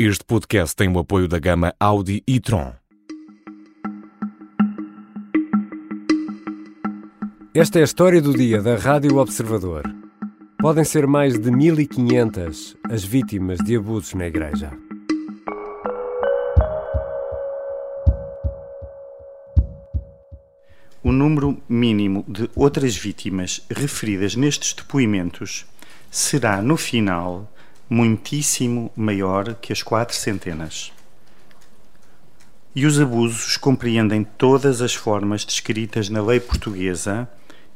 Este podcast tem o apoio da gama Audi e Tron. Esta é a história do dia da Rádio Observador. Podem ser mais de 1500 as vítimas de abusos na Igreja. O número mínimo de outras vítimas referidas nestes depoimentos será, no final, muitíssimo maior que as quatro centenas. E os abusos compreendem todas as formas descritas na lei portuguesa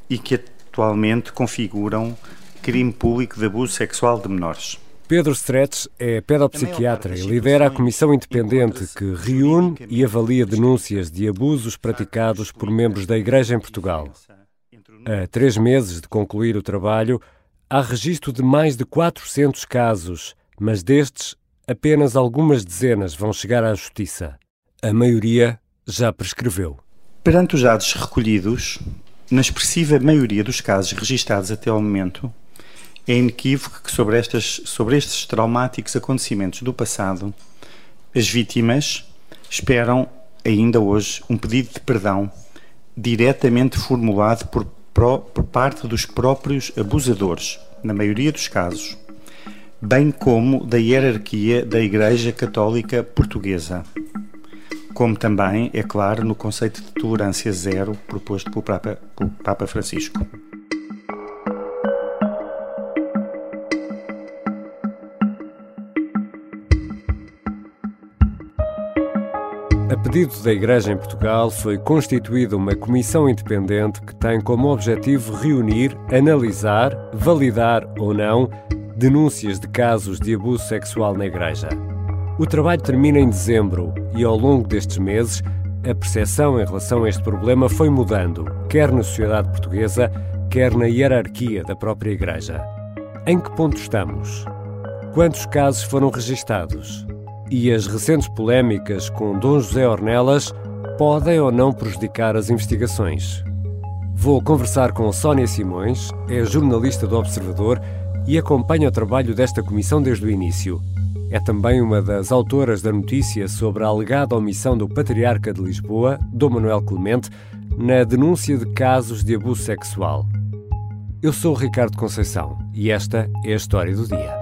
e que atualmente configuram crime público de abuso sexual de menores. Pedro Stretch é pedopsiquiatra e lidera a comissão independente que reúne e avalia denúncias de abusos praticados por membros da Igreja em Portugal. A três meses de concluir o trabalho, há registro de mais de 400 casos, mas destes, apenas algumas dezenas vão chegar à Justiça. A maioria já prescreveu. Perante os dados recolhidos, na expressiva maioria dos casos registados até ao momento, é inequívoco que sobre, estas, sobre estes traumáticos acontecimentos do passado, as vítimas esperam ainda hoje um pedido de perdão diretamente formulado por por parte dos próprios abusadores, na maioria dos casos, bem como da hierarquia da Igreja Católica Portuguesa, como também, é claro, no conceito de tolerância zero proposto pelo Papa, pelo Papa Francisco. Pedido da Igreja em Portugal, foi constituída uma comissão independente que tem como objetivo reunir, analisar, validar ou não denúncias de casos de abuso sexual na Igreja. O trabalho termina em dezembro e, ao longo destes meses, a percepção em relação a este problema foi mudando, quer na sociedade portuguesa, quer na hierarquia da própria Igreja. Em que ponto estamos? Quantos casos foram registados? E as recentes polémicas com Dom José Ornelas podem ou não prejudicar as investigações. Vou conversar com Sónia Simões, é jornalista do Observador e acompanha o trabalho desta comissão desde o início. É também uma das autoras da notícia sobre a alegada omissão do Patriarca de Lisboa, Dom Manuel Clemente, na denúncia de casos de abuso sexual. Eu sou Ricardo Conceição e esta é a história do dia.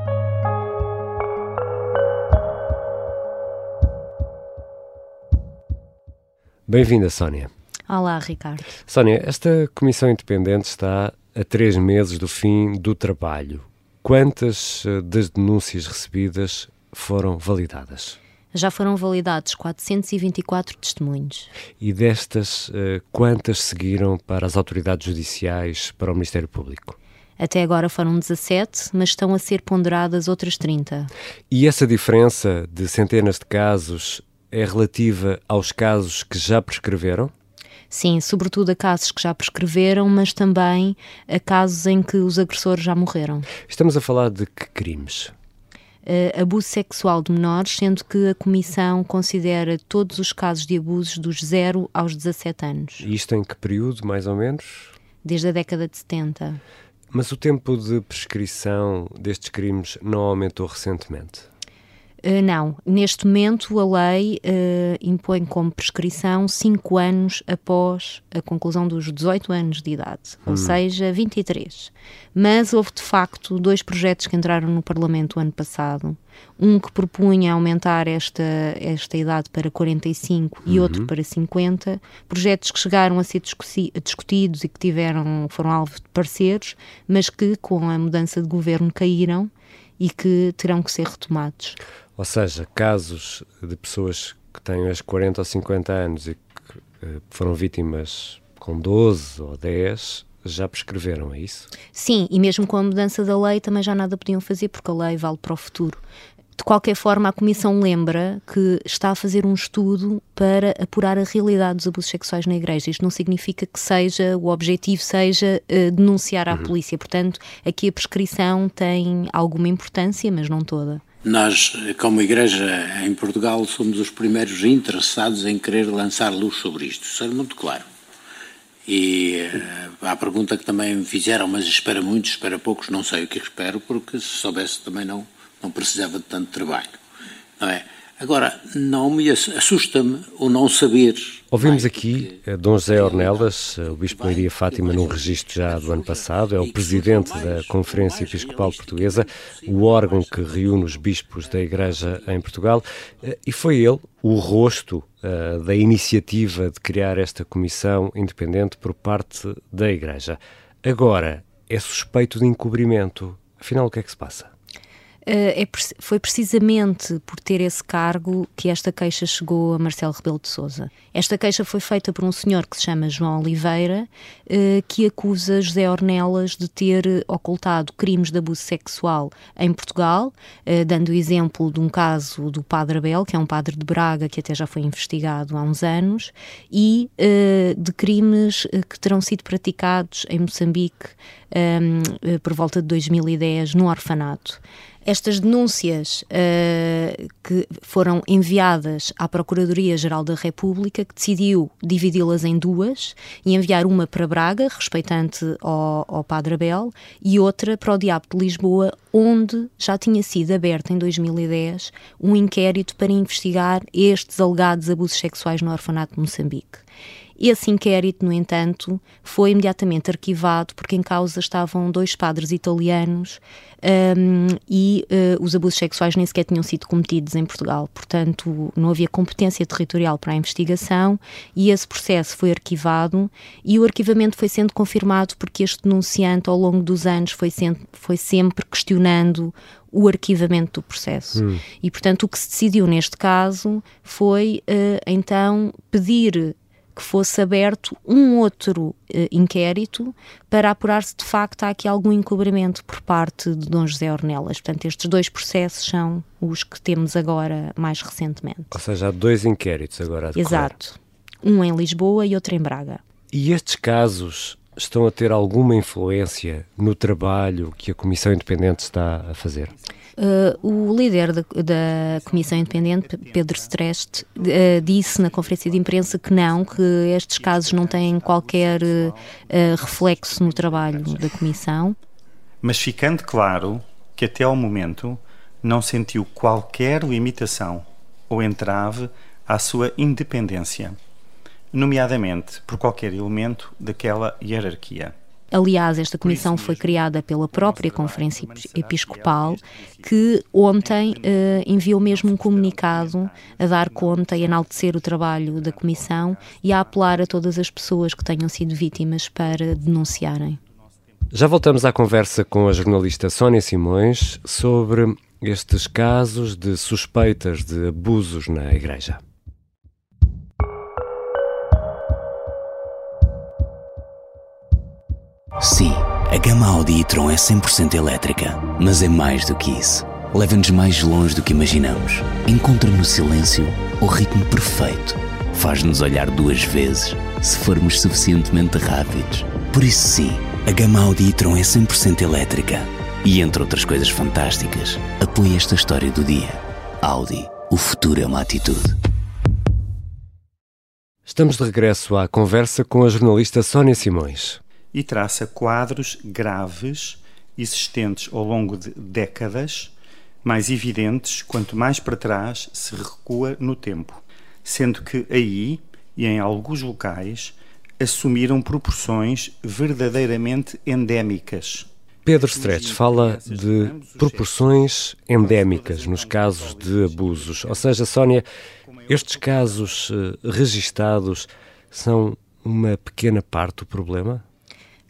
Bem-vinda, Sónia. Olá, Ricardo. Sónia, esta comissão independente está a três meses do fim do trabalho. Quantas eh, das denúncias recebidas foram validadas? Já foram validados 424 testemunhos. E destas, eh, quantas seguiram para as autoridades judiciais, para o Ministério Público? Até agora foram 17, mas estão a ser ponderadas outras 30. E essa diferença de centenas de casos é relativa aos casos que já prescreveram? Sim, sobretudo a casos que já prescreveram, mas também a casos em que os agressores já morreram. Estamos a falar de que crimes? Uh, abuso sexual de menores, sendo que a Comissão considera todos os casos de abusos dos 0 aos 17 anos. E isto em que período, mais ou menos? Desde a década de 70. Mas o tempo de prescrição destes crimes não aumentou recentemente? Uh, não, neste momento a lei uh, impõe como prescrição 5 anos após a conclusão dos 18 anos de idade, hum. ou seja, 23. Mas houve de facto dois projetos que entraram no Parlamento o ano passado. Um que propunha aumentar esta, esta idade para 45 uhum. e outro para 50. Projetos que chegaram a ser discutidos e que tiveram, foram alvo de pareceres, mas que com a mudança de governo caíram e que terão que ser retomados. Ou seja, casos de pessoas que têm os 40 ou 50 anos e que uh, foram vítimas com 12 ou 10 já prescreveram, é isso? Sim, e mesmo com a mudança da lei também já nada podiam fazer porque a lei vale para o futuro. De qualquer forma, a Comissão lembra que está a fazer um estudo para apurar a realidade dos abusos sexuais na Igreja. Isto não significa que seja, o objetivo seja uh, denunciar à uhum. polícia. Portanto, aqui a prescrição tem alguma importância, mas não toda. Nós, como Igreja em Portugal, somos os primeiros interessados em querer lançar luz sobre isto. Isso é muito claro. E a pergunta que também me fizeram, mas espera muitos, espera poucos, não sei o que espero, porque se soubesse também não, não precisava de tanto trabalho. não é? Agora, não me assusta-me o não saber. Ouvimos aqui. Dom José Ornelas, o Bispo Maria Fátima, num registro já do ano passado, é o presidente da Conferência Episcopal Portuguesa, o órgão que reúne os bispos da Igreja em Portugal, e foi ele o rosto uh, da iniciativa de criar esta comissão independente por parte da Igreja. Agora, é suspeito de encobrimento. Afinal, o que é que se passa? Eh, é, foi precisamente por ter esse cargo que esta queixa chegou a Marcelo Rebelo de Sousa. Esta queixa foi feita por um senhor que se chama João Oliveira, eh, que acusa José Ornelas de ter ocultado crimes de abuso sexual em Portugal, eh, dando o exemplo de um caso do Padre Abel, que é um padre de Braga, que até já foi investigado há uns anos, e de crimes que terão sido praticados em Moçambique por volta de 2010 no orfanato. Estas denúncias uh, que foram enviadas à Procuradoria-Geral da República, que decidiu dividi-las em duas e enviar uma para Braga, respeitante ao, ao Padre Abel, e outra para o Diabo de Lisboa, onde já tinha sido aberto em 2010 um inquérito para investigar estes alegados abusos sexuais no orfanato de Moçambique. Esse inquérito, no entanto, foi imediatamente arquivado porque em causa estavam dois padres italianos um, e uh, os abusos sexuais nem sequer tinham sido cometidos em Portugal. Portanto, não havia competência territorial para a investigação e esse processo foi arquivado e o arquivamento foi sendo confirmado porque este denunciante, ao longo dos anos, foi, foi sempre questionando o arquivamento do processo. Hum. E, portanto, o que se decidiu neste caso foi, uh, então, pedir que fosse aberto um outro uh, inquérito para apurar se de facto há aqui algum encobrimento por parte de Dom José Ornelas. Portanto, estes dois processos são os que temos agora mais recentemente. Ou seja, há dois inquéritos agora a decorrer. Exato. Um em Lisboa e outro em Braga. E estes casos estão a ter alguma influência no trabalho que a Comissão Independente está a fazer? Uh, o líder da, da, Comissão Independente, Pedro Streste, uh, disse na conferência de imprensa que não, que estes casos não têm qualquer uh, reflexo no trabalho da Comissão. Mas ficando claro que até ao momento não sentiu qualquer limitação ou entrave à sua independência, nomeadamente por qualquer elemento daquela hierarquia. Aliás, esta comissão foi criada pela própria Conferência Episcopal, que ontem uh, enviou mesmo um comunicado a dar conta e enaltecer o trabalho da comissão e a apelar a todas as pessoas que tenham sido vítimas para denunciarem. Já voltamos à conversa com a jornalista Sónia Simões sobre estes casos de suspeitas de abusos na Igreja. Sim, a gama Audi e-tron é 100% elétrica, mas é mais do que isso. Leva-nos mais longe do que imaginamos. Encontra no silêncio o ritmo perfeito. Faz-nos olhar duas vezes, se formos suficientemente rápidos. Por isso sim, a gama Audi e-tron é 100% elétrica. E entre outras coisas fantásticas, apoia esta história do dia. Audi, o futuro é uma atitude. Estamos de regresso à conversa com a jornalista Sónia Simões e traça quadros graves existentes ao longo de décadas, mais evidentes quanto mais para trás se recua no tempo, sendo que aí e em alguns locais assumiram proporções verdadeiramente endémicas. Pedro Stretch fala de proporções endémicas nos casos de abusos. Ou seja, Sónia, estes casos uh, registados são uma pequena parte do problema?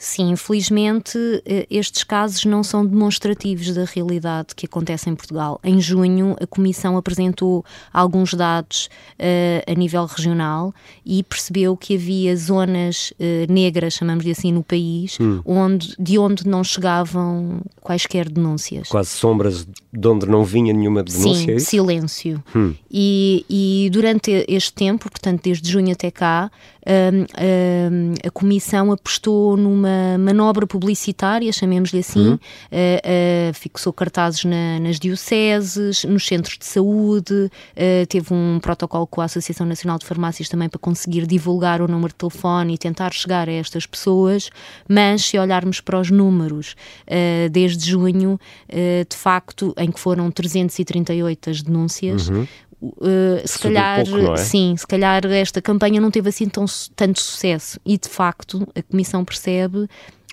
Sim, infelizmente eh, estes casos não são demonstrativos da realidade que acontece em Portugal. Em junho, a Comissão apresentou alguns dados uh, a nível regional e percebeu que havia zonas uh, negras, chamamos de assim, no país, hum. onde, de onde não chegavam quaisquer denúncias. Quase sombras de onde não vinha nenhuma denúncia? Sim, é silêncio. Hum. E, e durante este tempo, portanto, desde junho até cá, um, um, a Comissão apostou numa uma manobra publicitária, chamemos-lhe assim, uhum. uh, uh, fixou cartazes na, nas dioceses, nos centros de saúde, uh, teve um protocolo com a Associação Nacional de Farmácias também para conseguir divulgar o número de telefone e tentar chegar a estas pessoas, mas se olharmos para os números, desde junho, de facto, em que foram 338 as denúncias, uhum. Uh, se calhar, pouco, é? sim, se calhar esta campanha não teve assim tão, tanto sucesso e de facto a Comissão percebe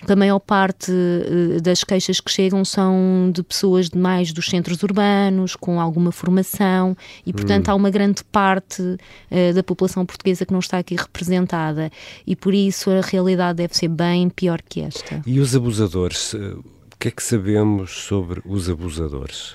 que a maior parte uh, das queixas que chegam são de pessoas de mais dos centros urbanos, com alguma formação, e portanto hum. há uma grande parte uh, da população portuguesa que não está aqui representada, e por isso a realidade deve ser bem pior que esta. E os abusadores? O que é que sabemos sobre os abusadores?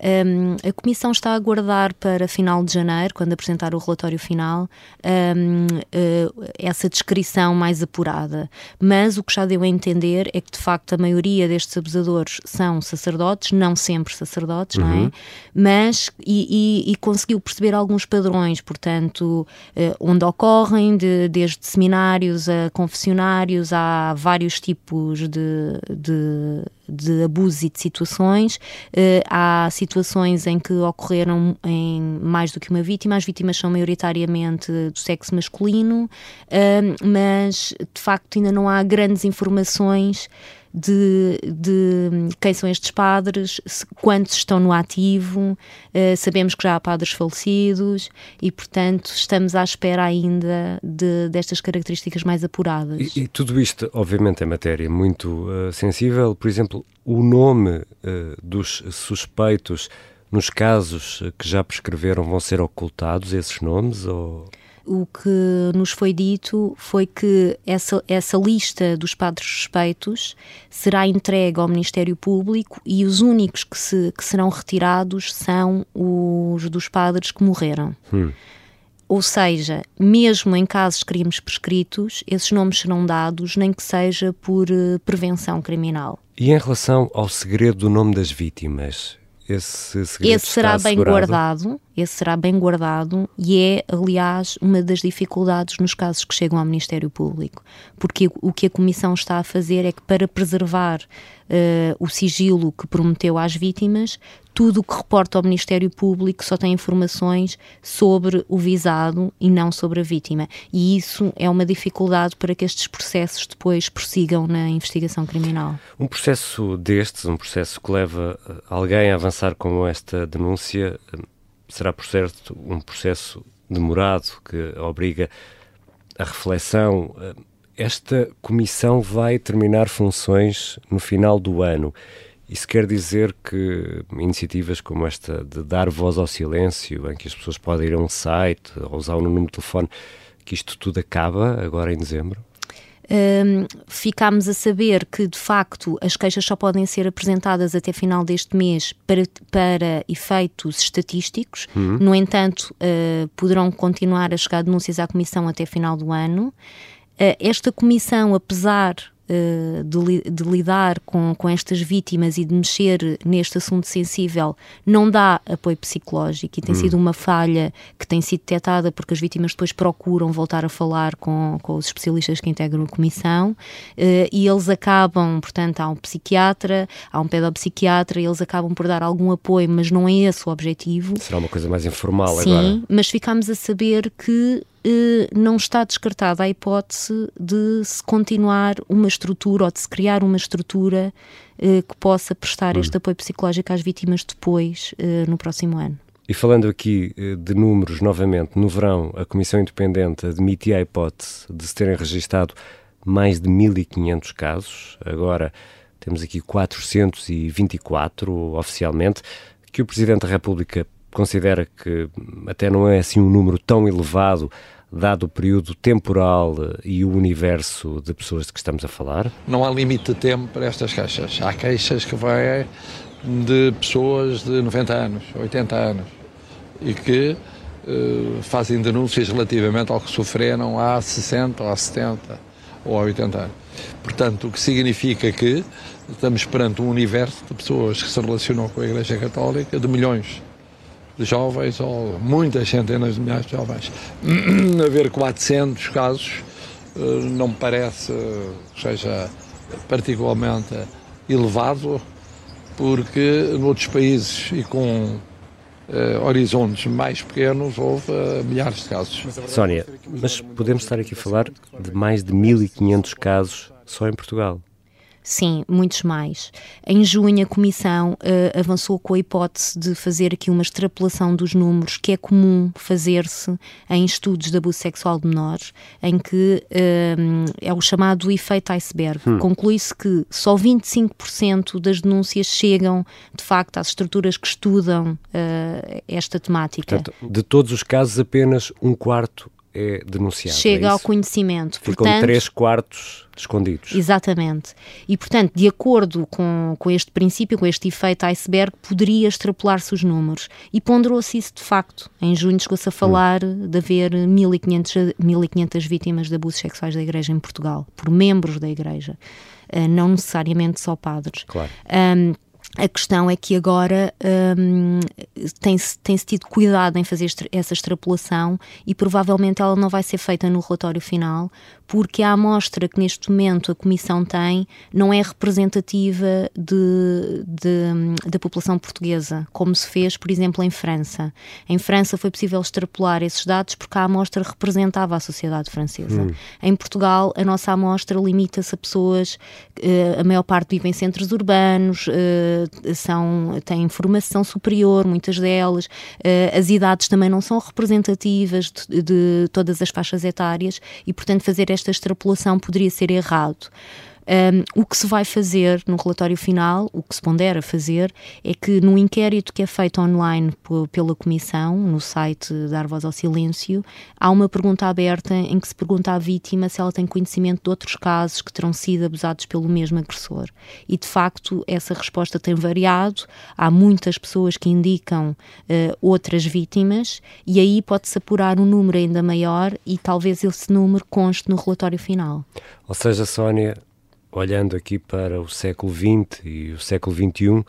Um, a Comissão está a aguardar para final de janeiro, quando apresentar o relatório final, um, uh, eh, essa descrição mais apurada. Mas o que já deu a entender é que, de facto, a maioria destes abusadores são sacerdotes, não sempre sacerdotes, uhum. não é? Uhum. Mas, e, e, e, conseguiu perceber alguns padrões, portanto, uh, onde ocorrem, de, desde seminários a confessionários, há vários tipos de, de de abusos e de situações. Uh, há situações em que ocorreram em mais do que uma vítima, as vítimas são maioritariamente do sexo masculino, uh, mas de facto ainda não há grandes informações de, de quem são estes padres, quantos estão no ativo, uh, sabemos que já há padres falecidos e, portanto, estamos à espera ainda de, destas características mais apuradas. E, e tudo isto, obviamente, é matéria muito uh, sensível. Por exemplo, o nome uh, dos suspeitos nos casos que já prescreveram vão ser ocultados esses nomes ou o que nos foi dito foi que essa, essa lista dos padres suspeitos será entregue ao Ministério Público e os únicos que, se, que serão retirados são os dos padres que morreram. Hum. Ou seja, mesmo em casos de crimes prescritos, esses nomes serão dados, nem que seja por uh, prevenção criminal. E em relação ao segredo do nome das vítimas, esse segredo esse será bem guardado, esse será bem guardado e é, aliás, uma das dificuldades nos casos que chegam ao Ministério Público, porque o que a Comissão está a fazer é que para preservar uh, o sigilo que prometeu às vítimas, tudo o que reporta ao Ministério Público só tem informações sobre o visado e não sobre a vítima. E isso é uma dificuldade para que estes processos depois prossigam na investigação criminal. Um processo destes, um processo que leva eh, alguém a avançar com esta denúncia, será, por certo, um processo demorado que obriga a reflexão. Esta comissão vai terminar funções no final do ano. Isso quer dizer que iniciativas como esta de dar voz ao silêncio, em que as pessoas podem ir a um site ou usar um número de telefone, que isto tudo acaba agora em dezembro? Um, ficámos a saber que, de facto, as queixas só podem ser apresentadas até final deste mês para, para efeitos estatísticos. Uhum. No entanto, uh, poderão continuar a chegar denúncias à Comissão até final do ano. Uh, esta Comissão, apesar de, de, lidar com, com estas vítimas e de mexer neste assunto sensível não dá apoio psicológico e tem hum. sido uma falha que tem sido detectada porque as vítimas depois procuram voltar a falar com, com os especialistas que integram a comissão uh, e eles acabam, portanto, há um psiquiatra, há um pedopsiquiatra e eles acabam por dar algum apoio, mas não é esse o objetivo. Será uma coisa mais informal Sim, agora. Sim, mas ficamos a saber que eh, não está descartada a hipótese de se continuar uma estrutura ou de se criar uma estrutura eh, que possa prestar este hum. apoio psicológico às vítimas depois, eh, no próximo ano. E falando aqui de números, novamente, no verão, a Comissão Independente admitia a hipótese de se terem registado mais de 1.500 casos. Agora temos aqui 424 oficialmente, que o Presidente da República considera que até não é assim um número tão elevado, dado o período temporal e o universo de pessoas de que estamos a falar? Não há limite de tempo para estas queixas. Há queixas que vêm de pessoas de 90 anos, 80 anos e que uh, fazem denúncias relativamente ao que sofreram há 60 ou há 70 ou há 80 anos. Portanto, o que significa que estamos perante um universo de pessoas que se relacionam com a Igreja Católica de milhões jovens, ou muitas centenas de milhares de jovens. Haver 400 casos eh, não me parece que seja particularmente elevado, porque noutros países e com uh, horizontes mais pequenos houve uh, milhares de casos. Sónia, mas podemos estar aqui a falar de mais de 1.500 casos só em Portugal. Sim, muitos mais. Em junho, a Comissão uh, avançou com a hipótese de fazer aqui uma extrapolação dos números, que é comum fazer-se em estudos de abuso sexual de menores, em que uh, é o chamado efeito iceberg. Hum. Conclui-se que só 25% das denúncias chegam, de facto, às estruturas que estudam uh, esta temática. Portanto, de todos os casos, apenas um quarto é denunciado. Chega é ao conhecimento. Ficam portanto, três quartos escondidos. Exatamente. E, portanto, de acordo com, com este princípio, com este efeito iceberg, poderia extrapolar-se os números. E ponderou-se isso de facto. Em junho chegou-se a falar hum. de haver 1.500, 1.500 vítimas de abusos sexuais da Igreja em Portugal, por membros da Igreja. Uh, não necessariamente só padres. Claro. Um, a questão é que agora um, tem-se tem -se tido cuidado em fazer essa extrapolação e provavelmente ela não vai ser feita no relatório final, porque a amostra que neste momento a Comissão tem não é representativa de, de, da população portuguesa, como se fez, por exemplo, em França. Em França foi possível extrapolar esses dados porque a amostra representava a sociedade francesa. Hum. Em Portugal, a nossa amostra limita-se a pessoas, uh, a maior parte vive em centros urbanos. Uh, são, têm formação superior, muitas delas, uh, as idades também não são representativas de, de todas as faixas etárias e, portanto, fazer esta extrapolação poderia ser errado. Um, o que se vai fazer no relatório final, o que se pondera fazer, é que no inquérito que é feito online pela Comissão, no site Dar Voz ao Silêncio, há uma pergunta aberta em que se pergunta à vítima se ela tem conhecimento de outros casos que terão sido abusados pelo mesmo agressor. E de facto, essa resposta tem variado. Há muitas pessoas que indicam uh, outras vítimas, e aí pode-se apurar um número ainda maior e talvez esse número conste no relatório final. Ou seja, Sónia, olhando aqui para o século XX e o século XXI,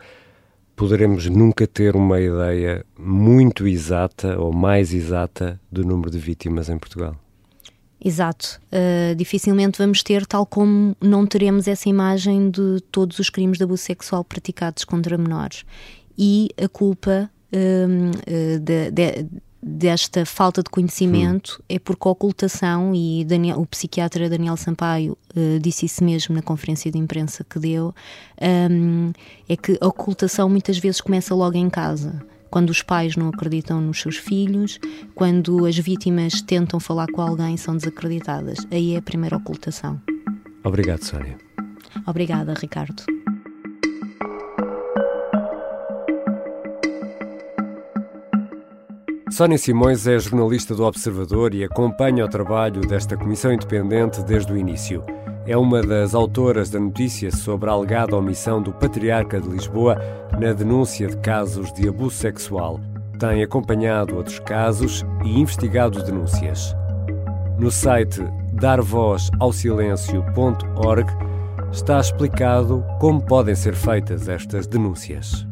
poderemos nunca ter uma ideia muito exata ou mais exata do número de vítimas em Portugal. Exato. Uh, dificilmente vamos ter, tal como não teremos essa imagem de todos os crimes de abuso sexual praticados contra menores. E a culpa uh, uh, de, de desta falta de conhecimento hum. é porque a ocultação, e Daniel, o psiquiatra Daniel Sampaio uh, disse isso mesmo na conferência de imprensa que deu, um, é que a ocultação muitas vezes começa logo em casa. Quando os pais não acreditam nos seus filhos, quando as vítimas tentam falar com alguém são desacreditadas. Aí é a primeira ocultação. Obrigado, Sónia. Obrigada, Ricardo. Sónia Simões é jornalista do Observador e acompanha o trabalho desta comissão independente desde o início. É uma das autoras da notícia sobre a alegada omissão do Patriarca de Lisboa na denúncia de casos de abuso sexual. Tem acompanhado outros casos e investigado denúncias. No site darvozausilêncio.org está explicado como podem ser feitas estas denúncias.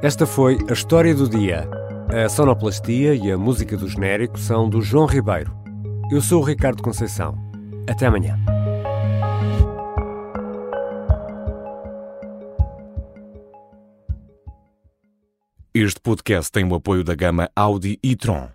Esta foi a história do dia a sonoplastia e a música do genérico são do João Ribeiro. Eu sou o Ricardo Conceição. Até amanhã. Este podcast tem o apoio da gama Audi e Tron.